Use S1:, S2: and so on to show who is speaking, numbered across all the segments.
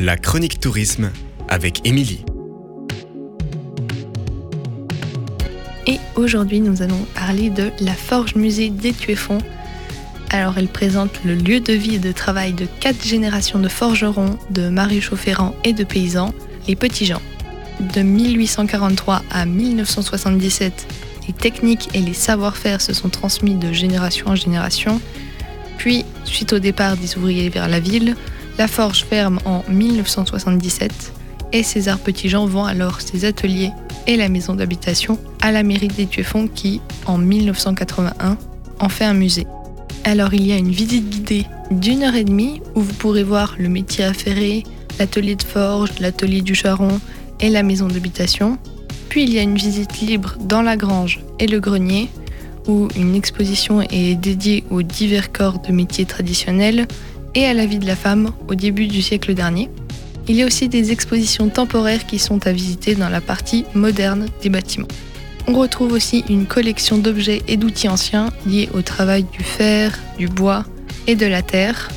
S1: La chronique tourisme avec Émilie.
S2: Et aujourd'hui, nous allons parler de la Forge Musée d'Étueffont. Alors, elle présente le lieu de vie et de travail de quatre générations de forgerons, de maréchaux ferrants et de paysans, les petits gens. De 1843 à 1977, les techniques et les savoir-faire se sont transmis de génération en génération. Puis, suite au départ des ouvriers vers la ville, la forge ferme en 1977 et César Petitjean vend alors ses ateliers et la maison d'habitation à la mairie d'Étueffont qui, en 1981, en fait un musée. Alors il y a une visite guidée d'une heure et demie où vous pourrez voir le métier affairé, l'atelier de forge, l'atelier du charron et la maison d'habitation. Puis il y a une visite libre dans la grange et le grenier où une exposition est dédiée aux divers corps de métiers traditionnels et à la vie de la femme au début du siècle dernier. Il y a aussi des expositions temporaires qui sont à visiter dans la partie moderne des bâtiments. On retrouve aussi une collection d'objets et d'outils anciens liés au travail du fer, du bois et de la terre.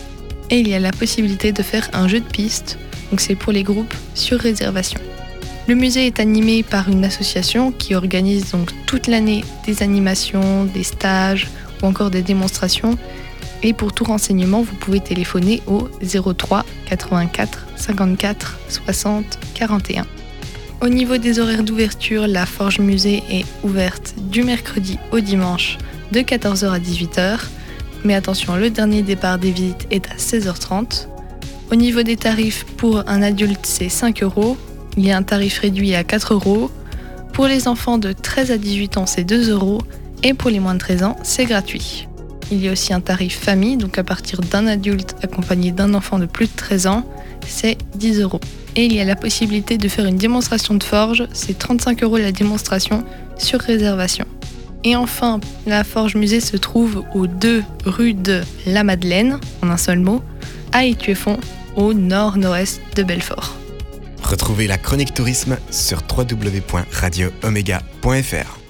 S2: Et il y a la possibilité de faire un jeu de piste, donc c'est pour les groupes sur réservation. Le musée est animé par une association qui organise donc toute l'année des animations, des stages ou encore des démonstrations. Et pour tout renseignement, vous pouvez téléphoner au 03 84 54 60 41. Au niveau des horaires d'ouverture, la Forge Musée est ouverte du mercredi au dimanche de 14h à 18h. Mais attention, le dernier départ des visites est à 16h30. Au niveau des tarifs, pour un adulte, c'est 5 euros. Il y a un tarif réduit à 4 euros. Pour les enfants de 13 à 18 ans, c'est 2 euros. Et pour les moins de 13 ans, c'est gratuit. Il y a aussi un tarif famille, donc à partir d'un adulte accompagné d'un enfant de plus de 13 ans, c'est 10 euros. Et il y a la possibilité de faire une démonstration de forge, c'est 35 euros la démonstration sur réservation. Et enfin, la Forge Musée se trouve aux 2 rue de la Madeleine, en un seul mot, à Étueffont, au nord-nord-est de Belfort.
S1: Retrouvez la chronique tourisme sur www.radioomega.fr.